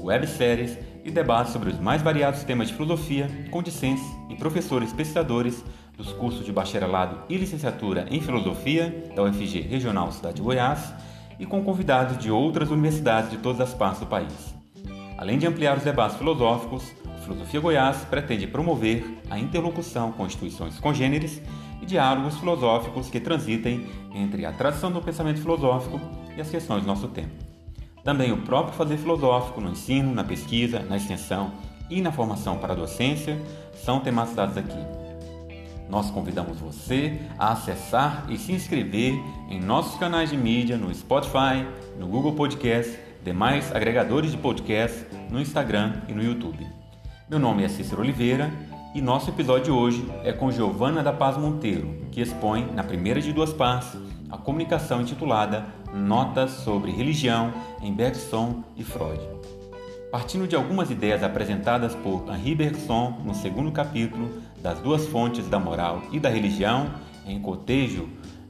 webséries e debates sobre os mais variados temas de filosofia com discentes e professores pesquisadores dos cursos de bacharelado e licenciatura em filosofia da UFG Regional Cidade de Goiás e com convidados de outras universidades de todas as partes do país. Além de ampliar os debates filosóficos, o Filosofia Goiás pretende promover a interlocução com instituições congêneres e diálogos filosóficos que transitem entre a tradição do pensamento filosófico e as questões do nosso tempo. Também o próprio fazer filosófico no ensino, na pesquisa, na extensão e na formação para a docência são tematizados aqui. Nós convidamos você a acessar e se inscrever em nossos canais de mídia no Spotify, no Google Podcast, demais agregadores de podcast, no Instagram e no YouTube. Meu nome é Cícero Oliveira e nosso episódio de hoje é com Giovana da Paz Monteiro, que expõe, na primeira de duas partes, a comunicação intitulada Notas sobre Religião em Bergson e Freud. Partindo de algumas ideias apresentadas por Henri Bergson no segundo capítulo das duas fontes da moral e da religião, em cotejo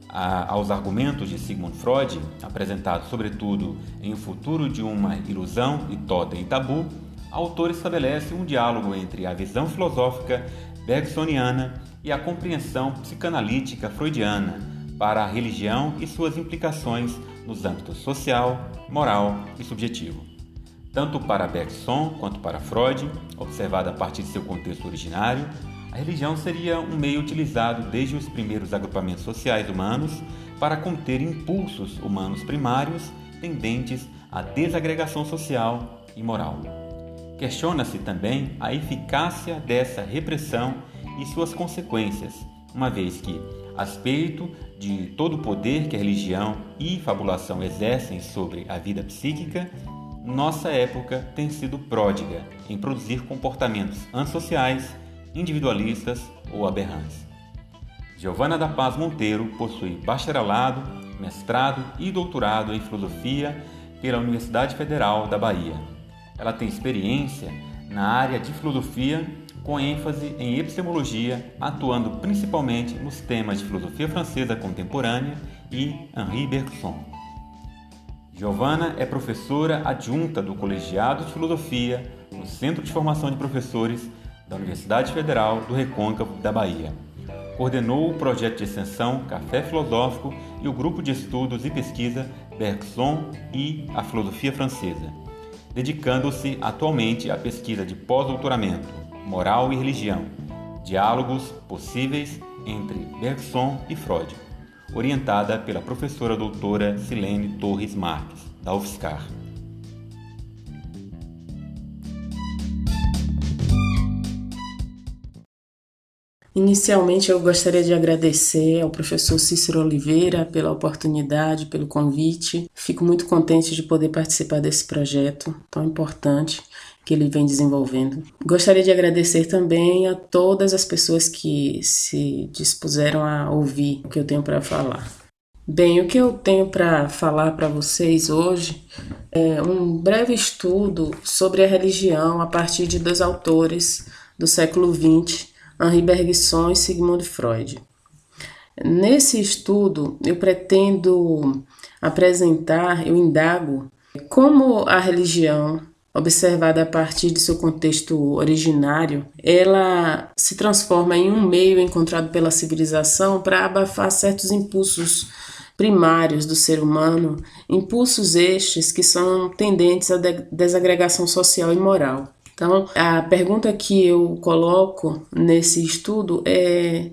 a, aos argumentos de Sigmund Freud, apresentados sobretudo em O Futuro de uma Ilusão e Totem e Tabu, o autor estabelece um diálogo entre a visão filosófica bergsoniana e a compreensão psicanalítica freudiana para a religião e suas implicações nos âmbitos social, moral e subjetivo. Tanto para Bergson quanto para Freud, observada a partir de seu contexto originário, a religião seria um meio utilizado desde os primeiros agrupamentos sociais humanos para conter impulsos humanos primários tendentes à desagregação social e moral. Questiona-se também a eficácia dessa repressão e suas consequências, uma vez que, a respeito de todo o poder que a religião e fabulação exercem sobre a vida psíquica, nossa época tem sido pródiga em produzir comportamentos antissociais, individualistas ou aberrantes. Giovana da Paz Monteiro possui bacharelado, mestrado e doutorado em filosofia pela Universidade Federal da Bahia. Ela tem experiência na área de filosofia com ênfase em epistemologia, atuando principalmente nos temas de filosofia francesa contemporânea e Henri Bergson. Giovanna é professora adjunta do Colegiado de Filosofia no Centro de Formação de Professores da Universidade Federal do Recôncavo da Bahia. Coordenou o projeto de extensão Café Filosófico e o grupo de estudos e pesquisa Bergson e a Filosofia Francesa, dedicando-se atualmente à pesquisa de pós-doutoramento Moral e Religião, Diálogos Possíveis entre Bergson e Freud, orientada pela professora doutora Silene Torres Marques, da UFSCar. Inicialmente, eu gostaria de agradecer ao professor Cícero Oliveira pela oportunidade, pelo convite. Fico muito contente de poder participar desse projeto tão importante que ele vem desenvolvendo. Gostaria de agradecer também a todas as pessoas que se dispuseram a ouvir o que eu tenho para falar. Bem, o que eu tenho para falar para vocês hoje é um breve estudo sobre a religião a partir de dois autores do século XX, Henri Bergson e Sigmund Freud. Nesse estudo, eu pretendo apresentar, eu indago como a religião observada a partir de seu contexto originário, ela se transforma em um meio encontrado pela civilização para abafar certos impulsos primários do ser humano, impulsos estes que são tendentes à desagregação social e moral. Então, a pergunta que eu coloco nesse estudo é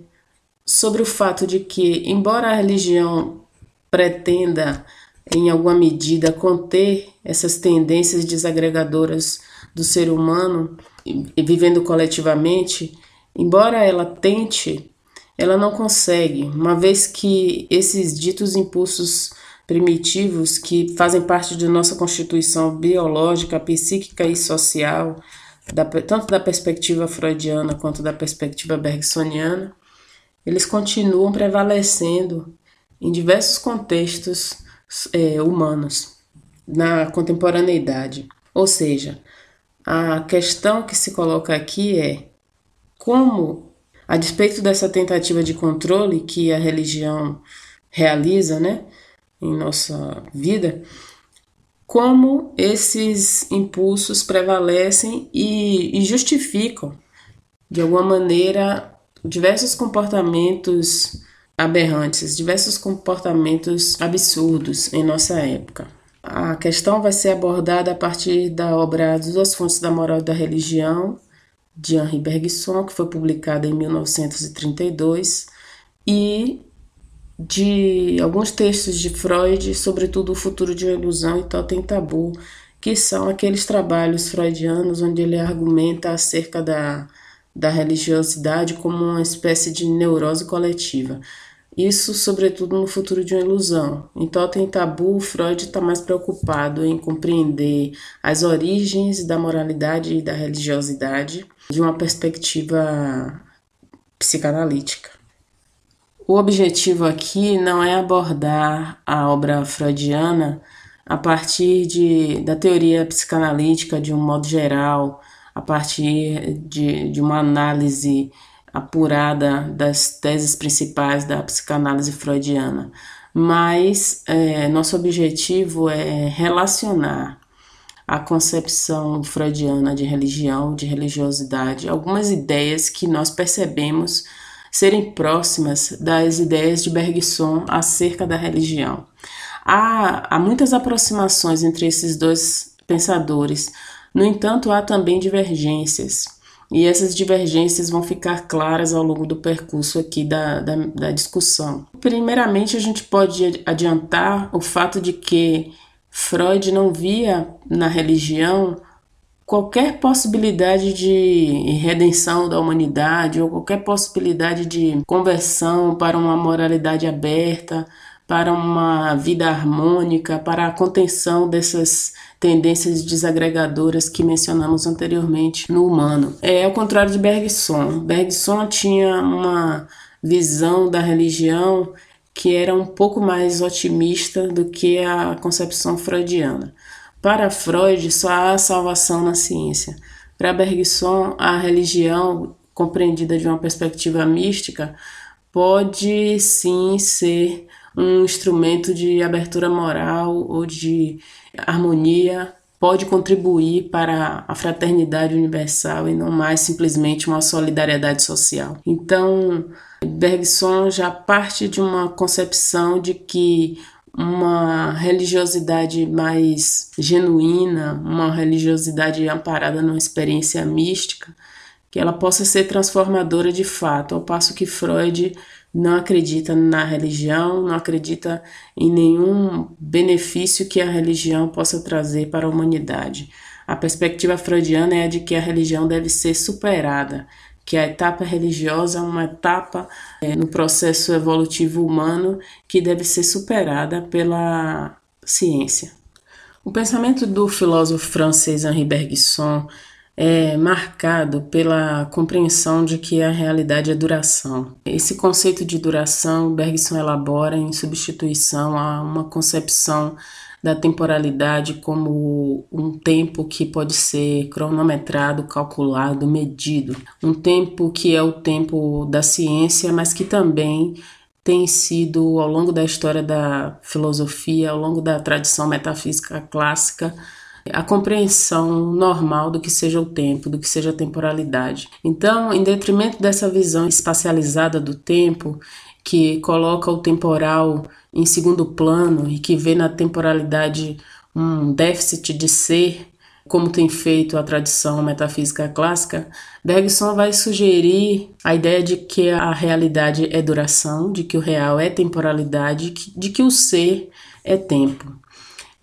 sobre o fato de que, embora a religião pretenda em alguma medida, conter essas tendências desagregadoras do ser humano vivendo coletivamente, embora ela tente, ela não consegue, uma vez que esses ditos impulsos primitivos que fazem parte de nossa constituição biológica, psíquica e social, da, tanto da perspectiva freudiana quanto da perspectiva bergsoniana, eles continuam prevalecendo em diversos contextos é, humanos na contemporaneidade. Ou seja, a questão que se coloca aqui é como, a despeito dessa tentativa de controle que a religião realiza né, em nossa vida, como esses impulsos prevalecem e, e justificam, de alguma maneira, diversos comportamentos aberrantes, diversos comportamentos absurdos em nossa época. A questão vai ser abordada a partir da obra Duas Fontes da Moral e da Religião, de Henri Bergson, que foi publicada em 1932, e de alguns textos de Freud, sobretudo O Futuro de uma Ilusão e Totem Tabu, que são aqueles trabalhos freudianos onde ele argumenta acerca da, da religiosidade como uma espécie de neurose coletiva. Isso, sobretudo, no futuro de uma ilusão. Em Totem Tabu, Freud está mais preocupado em compreender as origens da moralidade e da religiosidade de uma perspectiva psicanalítica. O objetivo aqui não é abordar a obra freudiana a partir de, da teoria psicanalítica de um modo geral, a partir de, de uma análise apurada das teses principais da psicanálise freudiana, mas é, nosso objetivo é relacionar a concepção freudiana de religião, de religiosidade, algumas ideias que nós percebemos serem próximas das ideias de Bergson acerca da religião. Há, há muitas aproximações entre esses dois pensadores, no entanto, há também divergências. E essas divergências vão ficar claras ao longo do percurso aqui da, da, da discussão. Primeiramente, a gente pode adiantar o fato de que Freud não via na religião qualquer possibilidade de redenção da humanidade ou qualquer possibilidade de conversão para uma moralidade aberta, para uma vida harmônica, para a contenção dessas tendências desagregadoras que mencionamos anteriormente no humano. É ao contrário de Bergson. Bergson tinha uma visão da religião que era um pouco mais otimista do que a concepção freudiana. Para Freud, só há salvação na ciência. Para Bergson, a religião, compreendida de uma perspectiva mística, pode sim ser um instrumento de abertura moral ou de harmonia pode contribuir para a fraternidade universal e não mais simplesmente uma solidariedade social. Então, Bergson já parte de uma concepção de que uma religiosidade mais genuína, uma religiosidade amparada numa experiência mística, que ela possa ser transformadora de fato, ao passo que Freud não acredita na religião, não acredita em nenhum benefício que a religião possa trazer para a humanidade. A perspectiva freudiana é a de que a religião deve ser superada, que a etapa religiosa é uma etapa é, no processo evolutivo humano que deve ser superada pela ciência. O pensamento do filósofo francês Henri Bergson é marcado pela compreensão de que a realidade é duração. Esse conceito de duração Bergson elabora em substituição a uma concepção da temporalidade como um tempo que pode ser cronometrado, calculado, medido. Um tempo que é o tempo da ciência, mas que também tem sido, ao longo da história da filosofia, ao longo da tradição metafísica clássica, a compreensão normal do que seja o tempo, do que seja a temporalidade. Então, em detrimento dessa visão espacializada do tempo, que coloca o temporal em segundo plano e que vê na temporalidade um déficit de ser, como tem feito a tradição metafísica clássica, Bergson vai sugerir a ideia de que a realidade é duração, de que o real é temporalidade, de que o ser é tempo.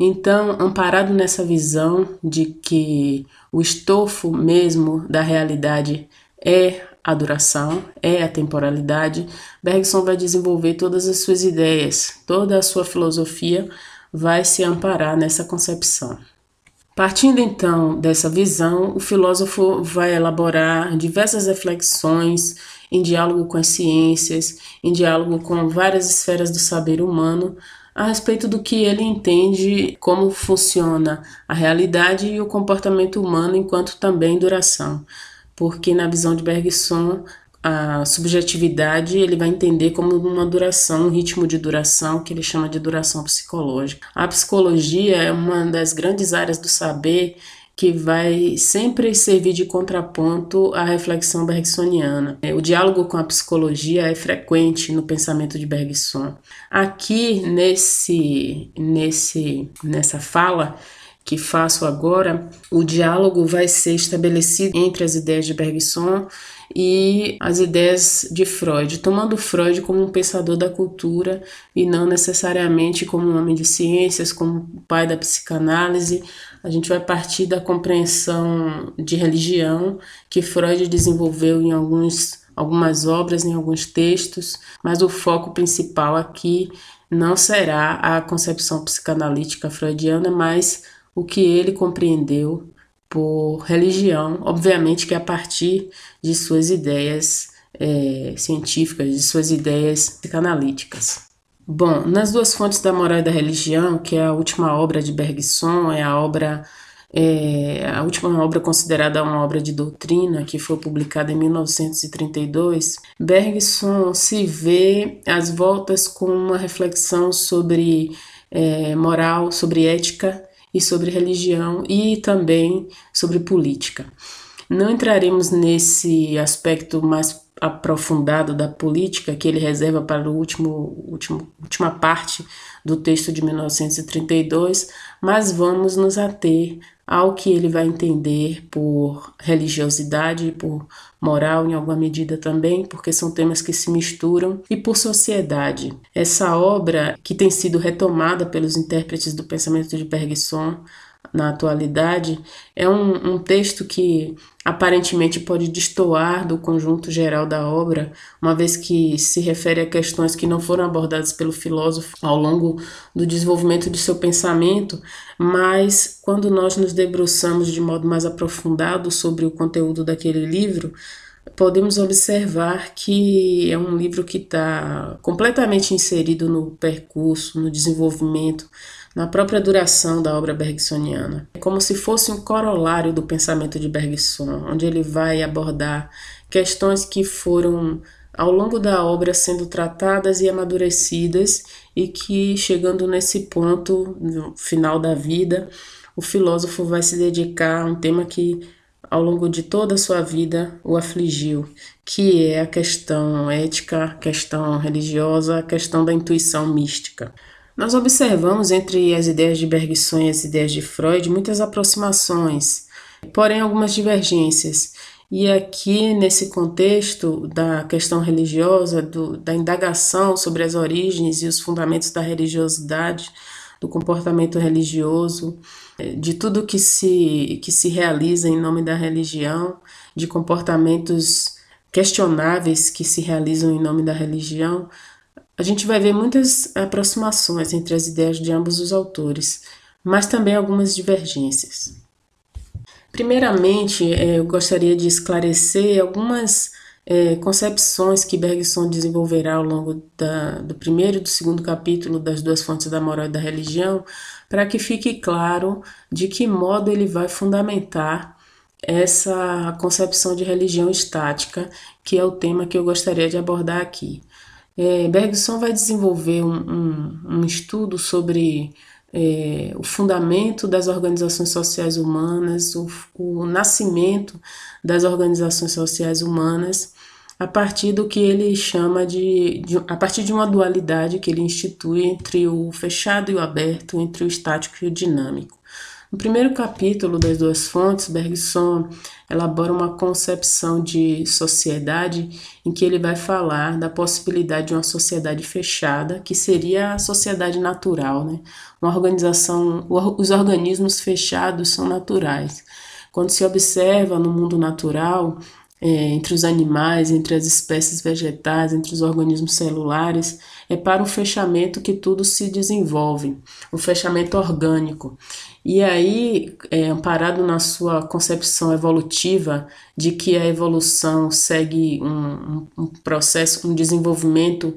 Então, amparado nessa visão de que o estofo mesmo da realidade é a duração, é a temporalidade, Bergson vai desenvolver todas as suas ideias, toda a sua filosofia vai se amparar nessa concepção. Partindo então dessa visão, o filósofo vai elaborar diversas reflexões em diálogo com as ciências, em diálogo com várias esferas do saber humano, a respeito do que ele entende como funciona a realidade e o comportamento humano enquanto também duração. Porque na visão de Bergson, a subjetividade ele vai entender como uma duração, um ritmo de duração que ele chama de duração psicológica. A psicologia é uma das grandes áreas do saber que vai sempre servir de contraponto à reflexão bergsoniana. É, o diálogo com a psicologia é frequente no pensamento de Bergson. Aqui nesse nesse nessa fala que faço agora, o diálogo vai ser estabelecido entre as ideias de Bergson e as ideias de Freud, tomando Freud como um pensador da cultura e não necessariamente como um homem de ciências, como pai da psicanálise. A gente vai partir da compreensão de religião que Freud desenvolveu em alguns, algumas obras, em alguns textos, mas o foco principal aqui não será a concepção psicanalítica freudiana, mas o que ele compreendeu por religião, obviamente que a partir de suas ideias é, científicas, de suas ideias psicanalíticas. Bom, nas duas fontes da moral e da religião, que é a última obra de Bergson, é a obra é, a última obra considerada uma obra de doutrina, que foi publicada em 1932, Bergson se vê às voltas com uma reflexão sobre é, moral, sobre ética e sobre religião e também sobre política. Não entraremos nesse aspecto mais aprofundado da política que ele reserva para o último, último última parte do texto de 1932, mas vamos nos ater ao que ele vai entender por religiosidade por moral em alguma medida também, porque são temas que se misturam, e por sociedade. Essa obra, que tem sido retomada pelos intérpretes do pensamento de Bergson, na atualidade, é um, um, texto que aparentemente pode destoar do conjunto geral da obra, uma vez que se refere a questões que não foram abordadas pelo filósofo ao longo do desenvolvimento de seu pensamento, mas quando nós nos debruçamos de modo mais aprofundado sobre o conteúdo daquele livro, podemos observar que é um livro que está completamente inserido no percurso, no desenvolvimento na própria duração da obra bergsoniana. É como se fosse um corolário do pensamento de Bergson, onde ele vai abordar questões que foram ao longo da obra sendo tratadas e amadurecidas e que chegando nesse ponto no final da vida, o filósofo vai se dedicar a um tema que ao longo de toda a sua vida o afligiu, que é a questão ética, a questão religiosa, a questão da intuição mística. Nós observamos entre as ideias de Bergson e as ideias de Freud muitas aproximações, porém algumas divergências. E aqui, nesse contexto da questão religiosa, do, da indagação sobre as origens e os fundamentos da religiosidade, do comportamento religioso, de tudo que se, que se realiza em nome da religião, de comportamentos questionáveis que se realizam em nome da religião, a gente vai ver muitas aproximações entre as ideias de ambos os autores, mas também algumas divergências. Primeiramente, é, eu gostaria de esclarecer algumas é, concepções que Bergson desenvolverá ao longo da, do primeiro e do segundo capítulo das duas fontes da moral e da religião, para que fique claro de que modo ele vai fundamentar essa concepção de religião estática, que é o tema que eu gostaria de abordar aqui. É, Bergson vai desenvolver um, um, um estudo sobre é, o fundamento das organizações sociais humanas, o, o, nascimento das organizações sociais humanas, a partir do que ele chama de, de, a partir de uma dualidade que ele institui entre o fechado e o aberto, entre o estático e o dinâmico. No primeiro capítulo das duas fontes, Bergson elabora uma concepção de sociedade em que ele vai falar da possibilidade de uma sociedade fechada, que seria a sociedade natural, né? Uma organização, os organismos fechados são naturais. Quando se observa no mundo natural, é, entre os animais, entre as espécies vegetais, entre os organismos celulares, é para um fechamento que tudo se desenvolve, um fechamento orgânico. E aí, é, amparado na sua concepção evolutiva de que a evolução segue um, um processo, um desenvolvimento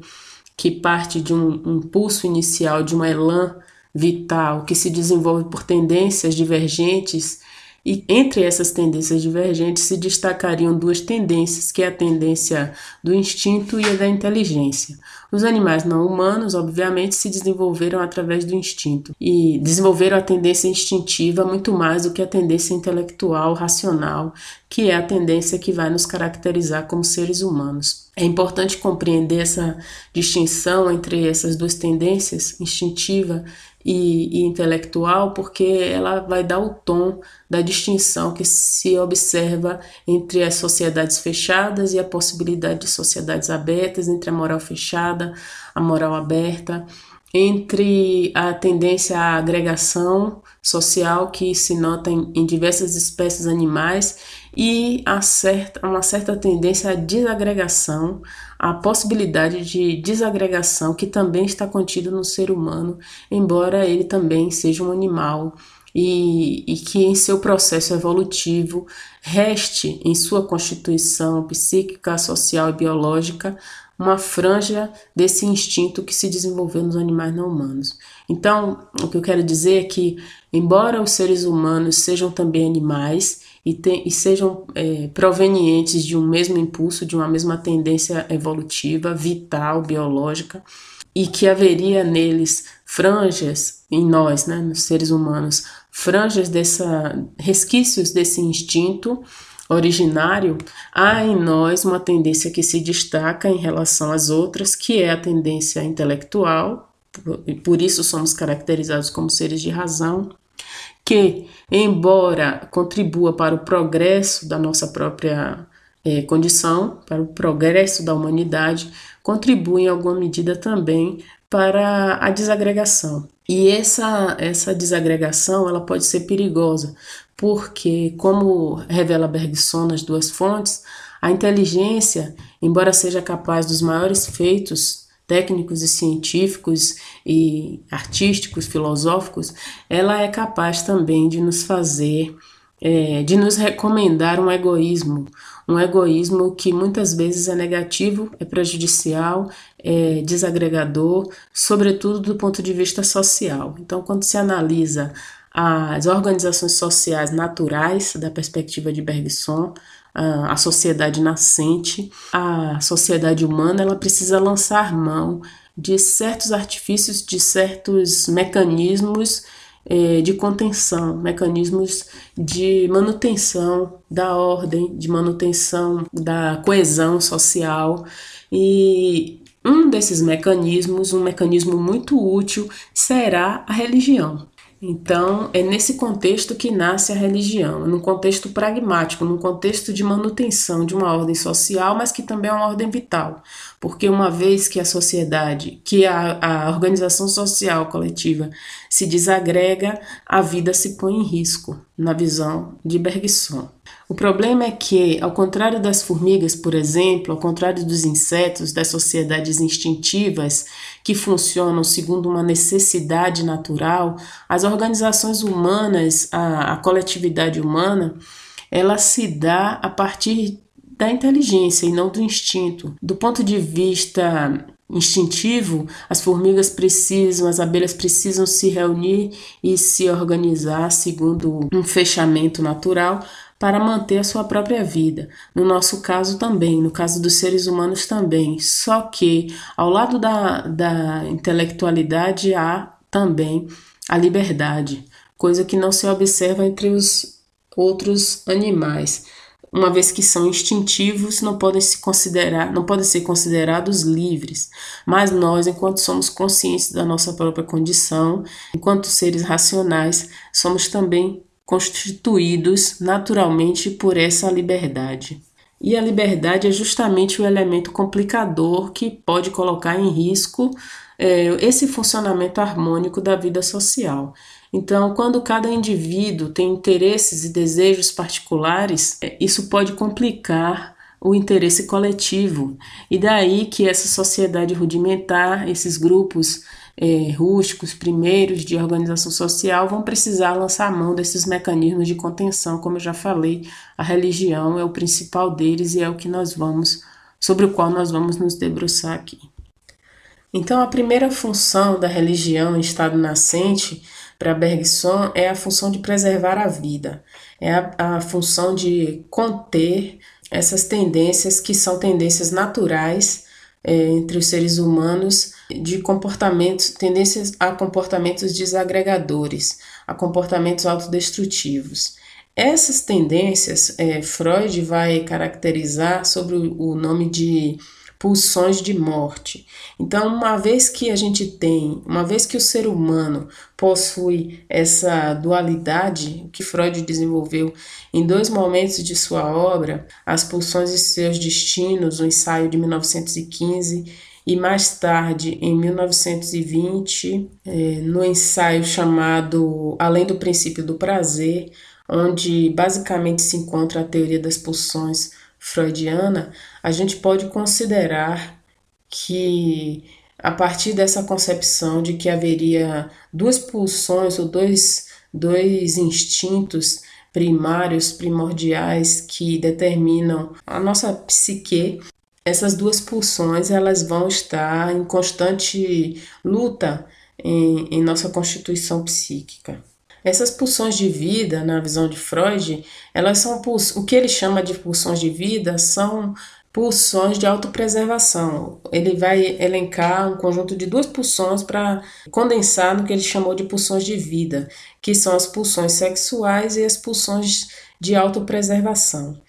que parte de um impulso inicial, de um elan vital, que se desenvolve por tendências divergentes e entre essas tendências divergentes se destacariam duas tendências, que é a tendência do instinto e a da inteligência. Os animais não humanos, obviamente, se desenvolveram através do instinto e desenvolveram a tendência instintiva muito mais do que a tendência intelectual, racional, que é a tendência que vai nos caracterizar como seres humanos. É importante compreender essa distinção entre essas duas tendências, instintiva e, e, intelectual, porque ela vai dar o tom da distinção que se observa entre as sociedades fechadas e a possibilidade de sociedades abertas, entre a moral fechada, a moral aberta, entre a tendência à agregação social que se nota em, em diversas espécies animais e a certa, uma certa tendência à desagregação, a possibilidade de desagregação que também está contida no ser humano, embora ele também seja um animal e, e, que em seu processo evolutivo reste em sua constituição psíquica, social e biológica uma franja desse instinto que se desenvolveu nos animais não humanos. Então, o que eu quero dizer é que, embora os seres humanos sejam também animais, e, tem, e sejam é, provenientes de um mesmo impulso, de uma mesma tendência evolutiva, vital, biológica, e que haveria neles franjas, em nós, né, nos seres humanos, franjas dessa, resquícios desse instinto originário, há em nós uma tendência que se destaca em relação às outras, que é a tendência intelectual, e por isso somos caracterizados como seres de razão, que, embora contribua para o progresso da nossa própria é, condição, para o progresso da humanidade, contribui em alguma medida também para a desagregação. E essa, essa desagregação ela pode ser perigosa, porque, como revela Bergson nas duas fontes, a inteligência, embora seja capaz dos maiores feitos técnicos e científicos e artísticos, filosóficos, ela é capaz também de nos fazer, é, de nos recomendar um egoísmo, um egoísmo que muitas vezes é negativo, é prejudicial, é desagregador, sobretudo do ponto de vista social. Então, quando se analisa as organizações sociais naturais da perspectiva de Bergson, a sociedade nascente, a sociedade humana, ela precisa lançar mão de certos artifícios, de certos mecanismos eh, de contenção, mecanismos de manutenção da ordem, de manutenção da coesão social. E um desses mecanismos, um mecanismo muito útil, será a religião. Então, é nesse contexto que nasce a religião, num contexto pragmático, num contexto de manutenção de uma ordem social, mas que também é uma ordem vital. Porque uma vez que a sociedade, que a, a organização social coletiva se desagrega, a vida se põe em risco, na visão de Bergson. O problema é que, ao contrário das formigas, por exemplo, ao contrário dos insetos, das sociedades instintivas que funcionam segundo uma necessidade natural, as organizações humanas, a, a coletividade humana, ela se dá a partir da inteligência e não do instinto. Do ponto de vista instintivo, as formigas precisam, as abelhas precisam se reunir e se organizar segundo um fechamento natural para manter a sua própria vida. No nosso caso também, no caso dos seres humanos também. Só que ao lado da, da intelectualidade há também a liberdade, coisa que não se observa entre os outros animais. Uma vez que são instintivos, não podem se considerar, não podem ser considerados livres. Mas nós, enquanto somos conscientes da nossa própria condição, enquanto seres racionais, somos também constituídos naturalmente por essa liberdade. E a liberdade é justamente o elemento complicador que pode colocar em risco é, esse funcionamento harmônico da vida social. Então, quando cada indivíduo tem interesses e desejos particulares, é, isso pode complicar o interesse coletivo. E daí que essa sociedade rudimentar, esses grupos é, rústicos primeiros de organização social vão precisar lançar mão desses mecanismos de contenção, como eu já falei, a religião é o principal deles e é o que nós vamos, sobre o qual nós vamos nos debruçar aqui. Então, a primeira função da religião em estado nascente para Bergson é a função de preservar a vida, é a, a função de conter essas tendências que são tendências naturais é, entre os seres humanos de comportamentos, tendências a comportamentos desagregadores, a comportamentos autodestrutivos. Essas tendências, é, Freud vai caracterizar sobre o nome de pulsões de morte. Então, uma vez que a gente tem, uma vez que o ser humano possui essa dualidade que Freud desenvolveu em dois momentos de sua obra, As Pulsões e Seus Destinos, o ensaio de 1915, e mais tarde, em 1920, é, no ensaio chamado Além do Princípio do Prazer, onde basicamente se encontra a teoria das pulsões freudiana, a gente pode considerar que a partir dessa concepção de que haveria duas pulsões ou dois, dois instintos primários, primordiais que determinam a nossa psique, essas duas pulsões elas vão estar em constante luta em, em nossa constituição psíquica. Essas pulsões de vida, na visão de Freud, elas são o que ele chama de pulsões de vida são pulsões de autopreservação. Ele vai elencar um conjunto de duas pulsões para condensar no que ele chamou de pulsões de vida, que são as pulsões sexuais e as pulsões de autopreservação.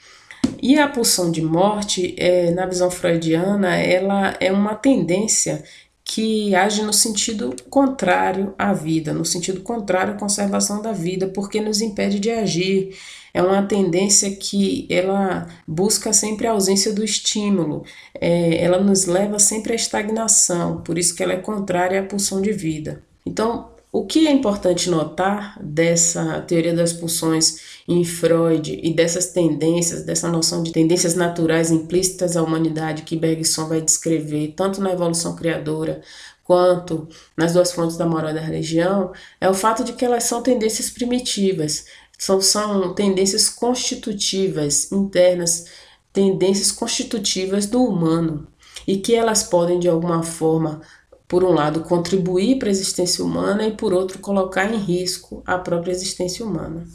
E a pulsão de morte, é, na visão freudiana, ela é uma tendência que age no sentido contrário à vida, no sentido contrário à conservação da vida, porque nos impede de agir. É uma tendência que ela busca sempre a ausência do estímulo, é, ela nos leva sempre à estagnação, por isso que ela é contrária à pulsão de vida. Então, o que é importante notar dessa teoria das pulsões em Freud e dessas tendências, dessa noção de tendências naturais implícitas à humanidade que Bergson vai descrever tanto na evolução criadora quanto nas duas fontes da moral da religião, é o fato de que elas são tendências primitivas, são, são tendências constitutivas, internas, tendências constitutivas do humano, e que elas podem de alguma forma por um lado, contribuir para a existência humana e, por outro, colocar em risco a própria existência humana.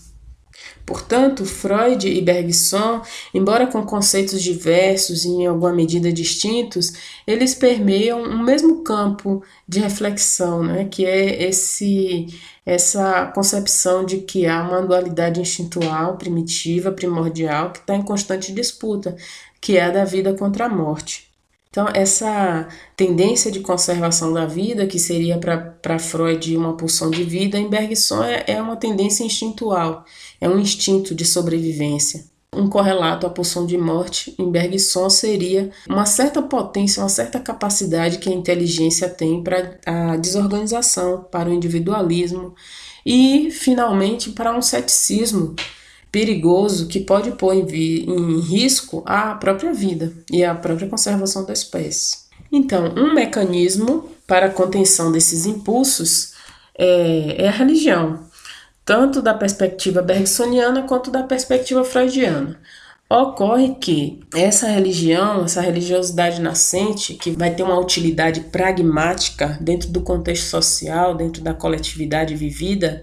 Portanto, Freud e Bergson, embora com conceitos diversos e em alguma medida distintos, eles permeiam um mesmo campo de reflexão, né, que é esse essa concepção de que há uma dualidade instintual, primitiva, primordial, que está em constante disputa, que é a da vida contra a morte. Então, essa tendência de conservação da vida, que seria para Freud uma pulsão de vida, em Bergson é, é uma tendência instintual, é um instinto de sobrevivência. Um correlato à pulsão de morte em Bergson seria uma certa potência, uma certa capacidade que a inteligência tem para a desorganização, para o individualismo e, finalmente, para um ceticismo perigoso que pode pôr em, em risco a própria vida e a própria conservação da espécie. Então, um mecanismo para a contenção desses impulsos é, é a religião, tanto da perspectiva bergsoniana quanto da perspectiva freudiana. Ocorre que essa religião, essa religiosidade nascente, que vai ter uma utilidade pragmática dentro do contexto social, dentro da coletividade vivida,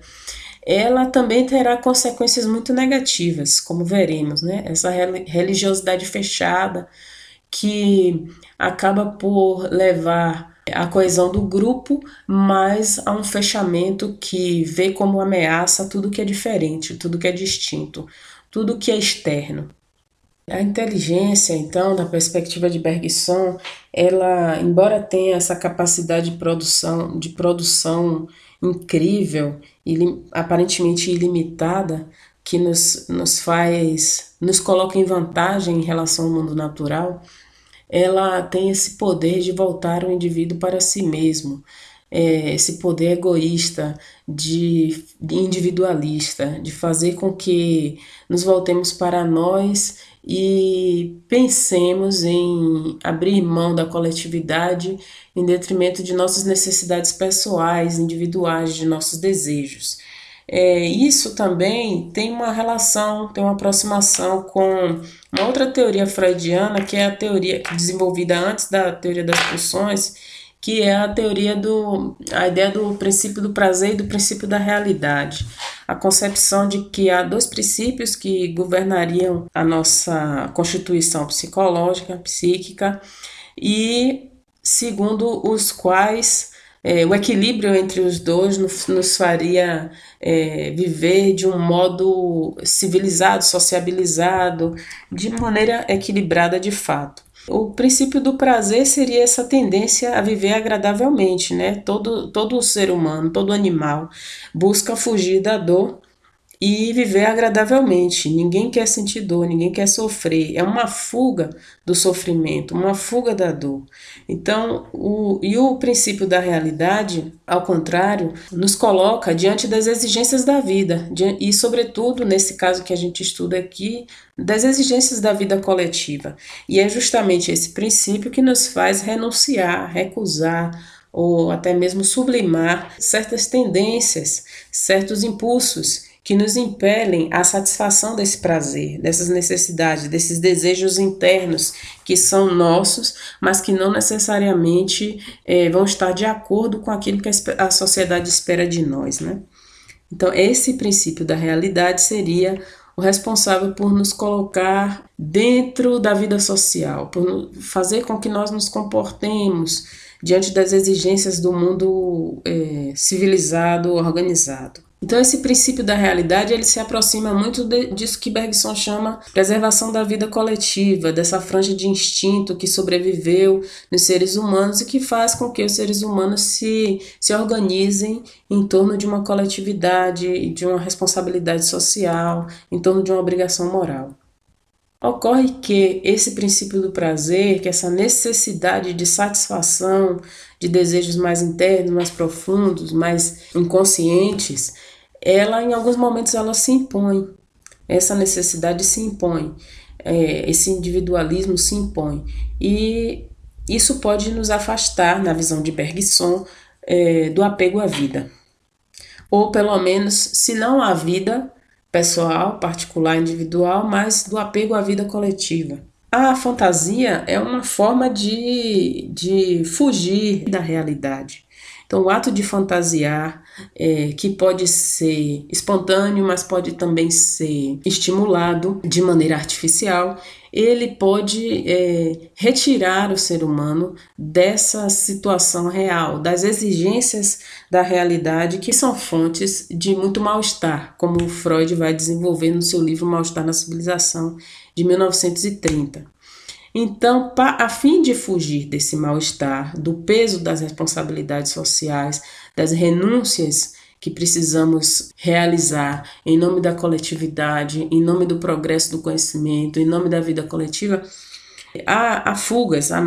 ela também terá consequências muito negativas, como veremos, né? Essa religiosidade fechada que acaba por levar a coesão do grupo, mas a um fechamento que vê como ameaça tudo que é diferente, tudo que é distinto, tudo que é externo. A inteligência, então, da perspectiva de Bergson, ela, embora tenha essa capacidade de produção, de produção incrível, ilim, aparentemente ilimitada, que nos, nos faz, nos coloca em vantagem em relação ao mundo natural, ela tem esse poder de voltar o indivíduo para si mesmo, é, esse poder egoísta, de, de individualista, de fazer com que nos voltemos para nós e pensemos em abrir mão da coletividade em detrimento de nossas necessidades pessoais, individuais, de nossos desejos. É, isso também tem uma relação, tem uma aproximação com uma outra teoria freudiana, que é a teoria desenvolvida antes da teoria das pulsões, que é a teoria do a ideia do princípio do prazer e do princípio da realidade. A concepção de que há dois princípios que governariam a nossa constituição psicológica, psíquica, e segundo os quais é, o equilíbrio entre os dois nos, faria é, viver de um modo civilizado, sociabilizado, de maneira equilibrada de fato. O princípio do prazer seria essa tendência a viver agradavelmente, né? Todo, todo ser humano, todo animal busca fugir da dor e viver agradavelmente. Ninguém quer sentir dor, ninguém quer sofrer. É uma fuga do sofrimento, uma fuga da dor. Então, o, e o princípio da realidade, ao contrário, nos coloca diante das exigências da vida e, sobretudo, nesse caso que a gente estuda aqui, das exigências da vida coletiva. E é justamente esse princípio que nos faz renunciar, recusar ou até mesmo sublimar certas tendências, certos impulsos que nos impelem à satisfação desse prazer, dessas necessidades, desses desejos internos que são nossos, mas que não necessariamente é, vão estar de acordo com aquilo que a sociedade espera de nós, né? Então, esse princípio da realidade seria o responsável por nos colocar dentro da vida social, por fazer com que nós nos comportemos diante das exigências do mundo é, civilizado, organizado. Então esse princípio da realidade ele se aproxima muito de, disso que Bergson chama preservação da vida coletiva, dessa franja de instinto que sobreviveu nos seres humanos e que faz com que os seres humanos se, se organizem em torno de uma coletividade, de uma responsabilidade social, em torno de uma obrigação moral. Ocorre que esse princípio do prazer, que essa necessidade de satisfação de desejos mais internos, mais profundos, mais inconscientes, ela em alguns momentos ela se impõe. Essa necessidade se impõe, é, esse individualismo se impõe. E isso pode nos afastar, na visão de Bergson, é, do apego à vida. Ou pelo menos, se não à vida, pessoal, particular, individual, mas do apego à vida coletiva. A fantasia é uma forma de, de fugir da realidade. Então, o ato de fantasiar, é, que pode ser espontâneo, mas pode também ser estimulado de maneira artificial, ele pode é, retirar o ser humano dessa situação real, das exigências da realidade que são fontes de muito mal-estar, como Freud vai desenvolver no seu livro Mal-Estar na Civilização, de 1930. Então, a fim de fugir desse mal-estar, do peso das responsabilidades sociais, das renúncias que precisamos realizar em nome da coletividade, em nome do progresso do conhecimento, em nome da vida coletiva, há, há fugas, há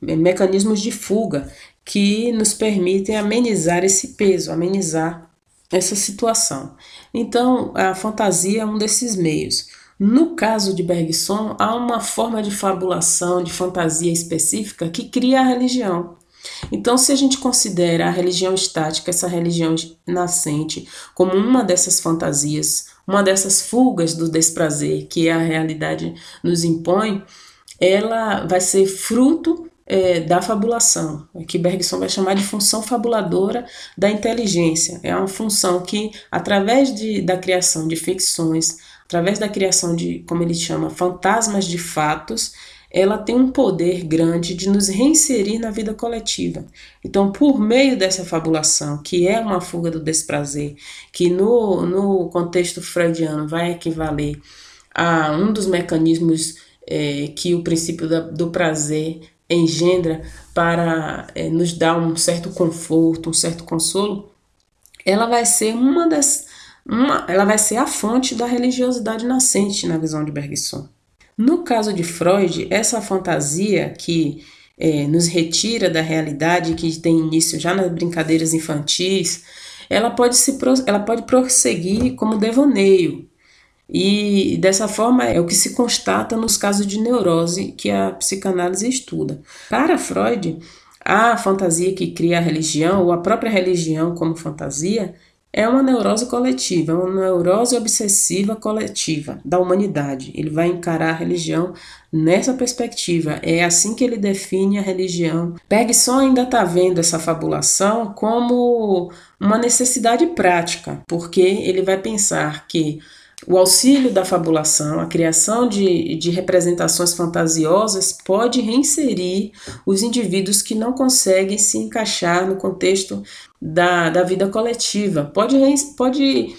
mecanismos de fuga que nos permitem amenizar esse peso, amenizar essa situação. Então, a fantasia é um desses meios. No caso de Bergson, há uma forma de fabulação, de fantasia específica que cria a religião. Então, se a gente considera a religião estática, essa religião nascente, como uma dessas fantasias, uma dessas fugas do desprazer que a realidade nos impõe, ela vai ser fruto é, da fabulação, que Bergson vai chamar de função fabuladora da inteligência. É uma função que, através de, da criação de ficções, através da criação de, como ele chama, fantasmas de fatos, ela tem um poder grande de nos reinserir na vida coletiva. Então, por meio dessa fabulação, que é uma fuga do desprazer, que no, no contexto freudiano vai equivaler a um dos mecanismos é, que o princípio da, do prazer engendra para é, nos dar um certo conforto, um certo consolo, ela vai ser uma das uma, ela vai ser a fonte da religiosidade nascente na visão de Bergson. No caso de Freud, essa fantasia que, é, nos retira da realidade, que tem início já nas brincadeiras infantis, ela pode, se, ela pode prosseguir como devaneio. E dessa forma é o que se constata nos casos de neurose que a psicanálise estuda. Para Freud, a fantasia que cria a religião, ou a própria religião como fantasia, é uma neurose coletiva, é uma neurose obsessiva coletiva da humanidade. Ele vai encarar a religião nessa perspectiva. É assim que ele define a religião. Bergson ainda está vendo essa fabulação como uma necessidade prática, porque ele vai pensar que o auxílio da fabulação, a criação de, de representações fantasiosas, pode reinserir os indivíduos que não conseguem se encaixar no contexto da, da vida coletiva, pode, pode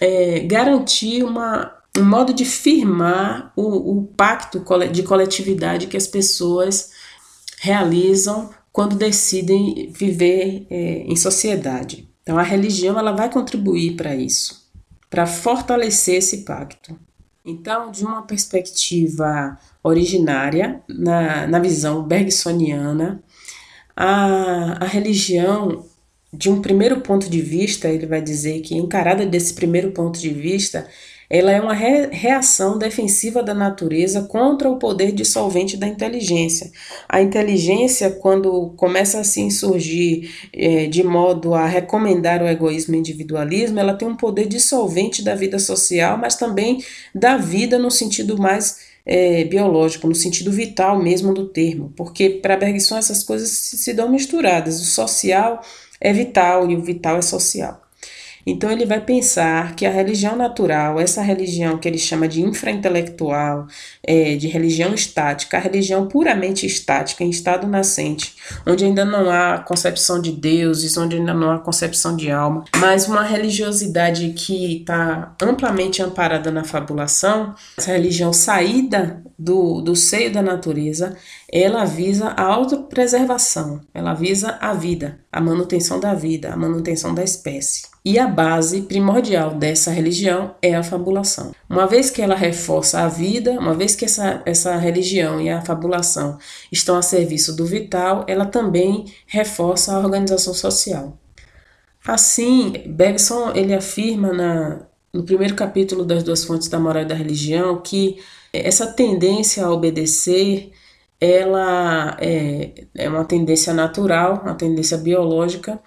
é, garantir uma, um modo de firmar o, o pacto de coletividade que as pessoas realizam quando decidem viver é, em sociedade. Então, a religião ela vai contribuir para isso para fortalecer esse pacto. Então, de uma perspectiva originária, na, na visão bergsoniana, a, a religião, de um primeiro ponto de vista, ele vai dizer que, encarada desse primeiro ponto de vista, ela é uma re reação defensiva da natureza contra o poder dissolvente da inteligência. A inteligência, quando começa a se insurgir é, de modo a recomendar o egoísmo e o individualismo, ela tem um poder dissolvente da vida social, mas também da vida no sentido mais é, biológico, no sentido vital mesmo do termo, porque para Bergson essas coisas se, se dão misturadas. O social é vital e o vital é social. Então ele vai pensar que a religião natural, essa religião que ele chama de infraintelectual, é, de religião estática, a religião puramente estática, em estado nascente, onde ainda não há concepção de deuses, onde ainda não há concepção de alma, mas uma religiosidade que está amplamente amparada na fabulação, essa religião saída do, do seio da natureza, ela visa a autopreservação, ela visa a vida, a manutenção da vida, a manutenção da espécie. E a base primordial dessa religião é a fabulação. Uma vez que ela reforça a vida, uma vez que essa, essa religião e a fabulação estão a serviço do vital, ela também reforça a organização social. Assim, Bergson ele afirma na, no primeiro capítulo das duas fontes da moral e da religião que essa tendência a obedecer ela é, é uma tendência natural, uma tendência biológica,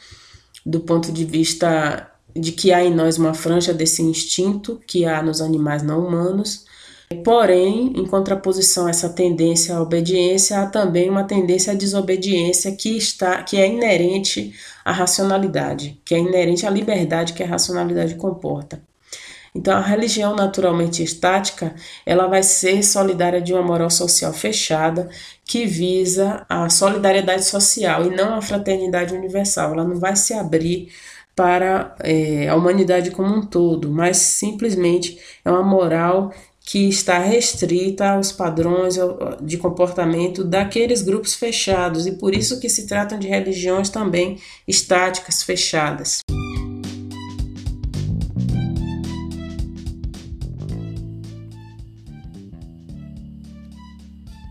do ponto de vista de que há em nós uma franja desse instinto que há nos animais não humanos. Porém, em contraposição a essa tendência à obediência, há também uma tendência à desobediência que está que é inerente à racionalidade, que é inerente à liberdade que a racionalidade comporta. Então, a religião naturalmente estática, ela vai ser solidária de uma moral social fechada que visa a solidariedade social e não a fraternidade universal. Ela não vai se abrir para é, a humanidade como um todo, mas simplesmente é uma moral que está restrita aos padrões de comportamento daqueles grupos fechados e por isso que se tratam de religiões também estáticas, fechadas.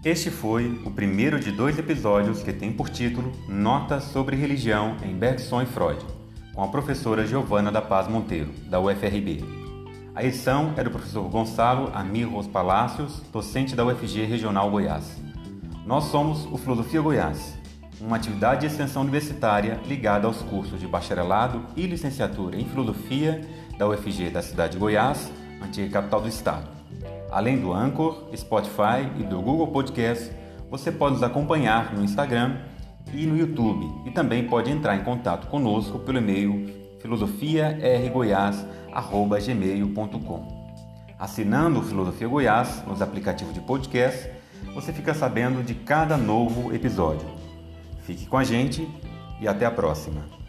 Este foi o primeiro de dois episódios que tem por título Notas sobre Religião em Bergson e Freud, com a professora Giovana da Paz Monteiro, da UFRB. A edição é do professor Gonçalo Amirros Palácios, docente da UFG Regional Goiás. Nós somos o Filosofia Goiás, uma atividade de extensão universitária ligada aos cursos de bacharelado e licenciatura em Filosofia da UFG da cidade de Goiás, antiga capital do estado. Além do Anchor, Spotify e do Google Podcast, você pode nos acompanhar no Instagram e no YouTube e também pode entrar em contato conosco pelo e-mail filosofiargoiás@gmail.com. Assinando o Filosofia Goiás nos aplicativos de podcast, você fica sabendo de cada novo episódio. Fique com a gente e até a próxima.